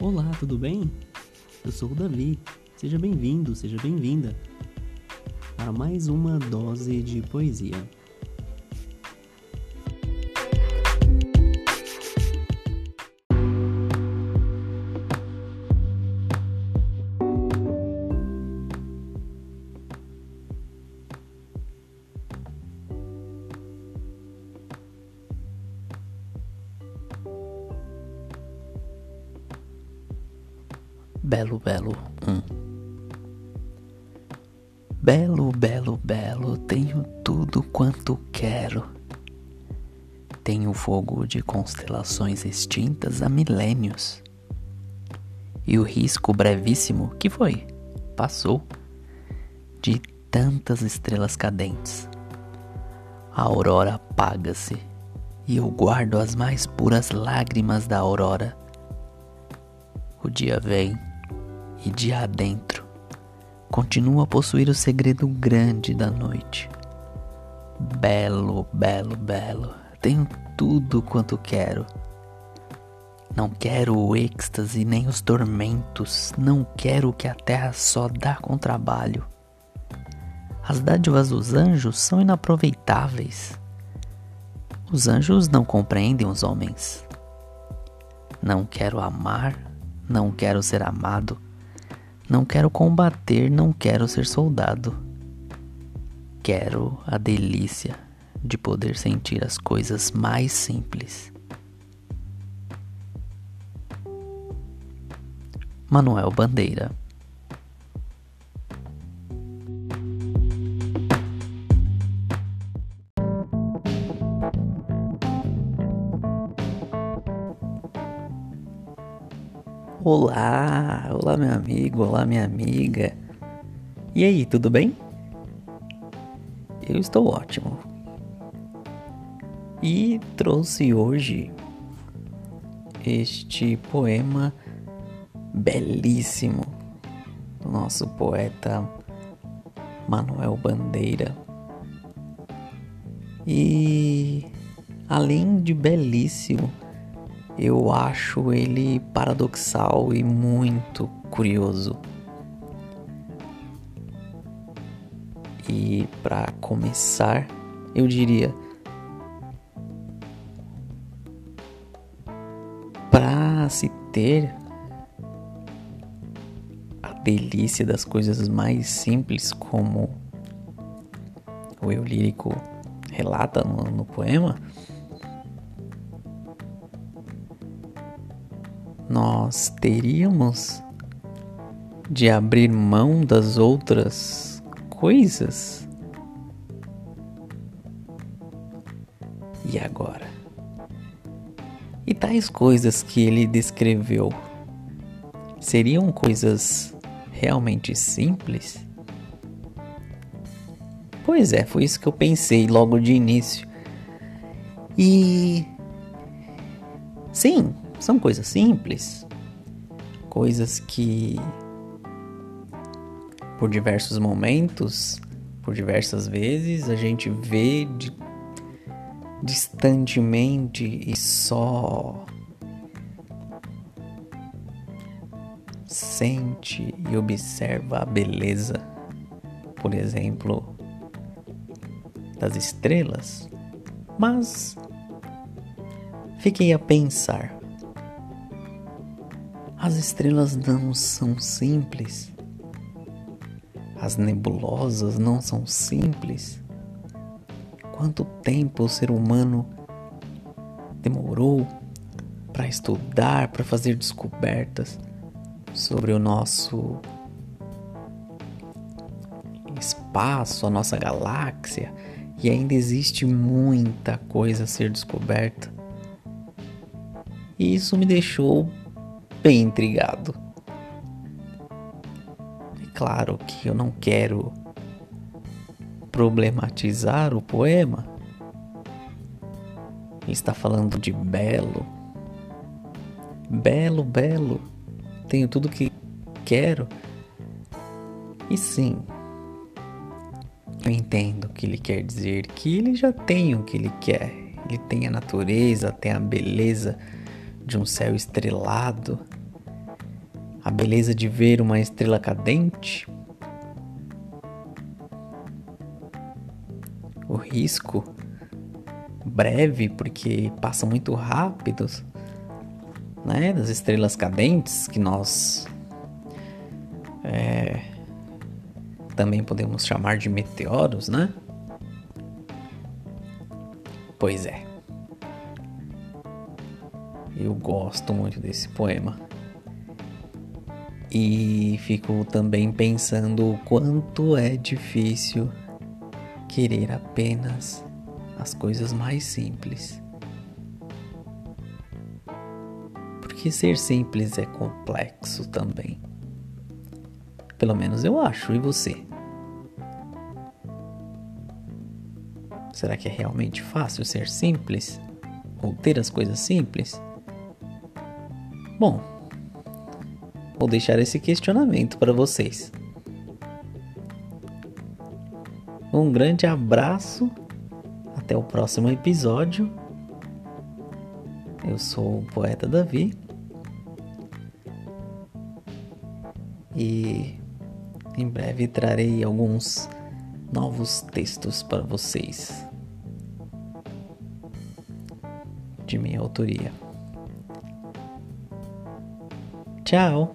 Olá, tudo bem? Eu sou o Davi. Seja bem-vindo, seja bem-vinda para mais uma dose de poesia. Belo, belo, um. Belo, belo, belo, tenho tudo quanto quero. Tenho fogo de constelações extintas há milênios. E o risco brevíssimo que foi, passou, de tantas estrelas cadentes. A aurora apaga-se e eu guardo as mais puras lágrimas da aurora. O dia vem e de adentro continua a possuir o segredo grande da noite. Belo, belo, belo, tenho tudo quanto quero. Não quero o êxtase nem os tormentos, não quero o que a terra só dá com trabalho. As dádivas dos anjos são inaproveitáveis. Os anjos não compreendem os homens. Não quero amar, não quero ser amado não quero combater, não quero ser soldado. Quero a delícia de poder sentir as coisas mais simples. Manuel Bandeira Olá, olá meu amigo, olá minha amiga. E aí, tudo bem? Eu estou ótimo. E trouxe hoje este poema belíssimo do nosso poeta Manuel Bandeira. E além de belíssimo, eu acho ele paradoxal e muito curioso. E para começar, eu diria para se ter a delícia das coisas mais simples como o eu lírico relata no, no poema, nós teríamos de abrir mão das outras coisas? E agora? E tais coisas que ele descreveu seriam coisas realmente simples? Pois é, foi isso que eu pensei logo de início. E. Sim, são coisas simples, coisas que por diversos momentos, por diversas vezes, a gente vê de, distantemente e só sente e observa a beleza, por exemplo, das estrelas. Mas fiquei a pensar as estrelas não são simples. As nebulosas não são simples. Quanto tempo o ser humano demorou para estudar, para fazer descobertas sobre o nosso espaço, a nossa galáxia, e ainda existe muita coisa a ser descoberta. E isso me deixou bem intrigado. É claro que eu não quero problematizar o poema. Ele está falando de belo. Belo, belo. Tenho tudo que quero. E sim, eu entendo o que ele quer dizer, que ele já tem o que ele quer. Ele tem a natureza, tem a beleza de um céu estrelado, a beleza de ver uma estrela cadente, o risco breve, porque passa muito rápidos, né? Das estrelas cadentes que nós é, também podemos chamar de meteoros, né? Pois é. Eu gosto muito desse poema. E fico também pensando o quanto é difícil querer apenas as coisas mais simples. Porque ser simples é complexo também. Pelo menos eu acho, e você? Será que é realmente fácil ser simples? Ou ter as coisas simples? Bom, vou deixar esse questionamento para vocês. Um grande abraço até o próximo episódio. Eu sou o poeta Davi. E em breve trarei alguns novos textos para vocês. De minha autoria. Tchau!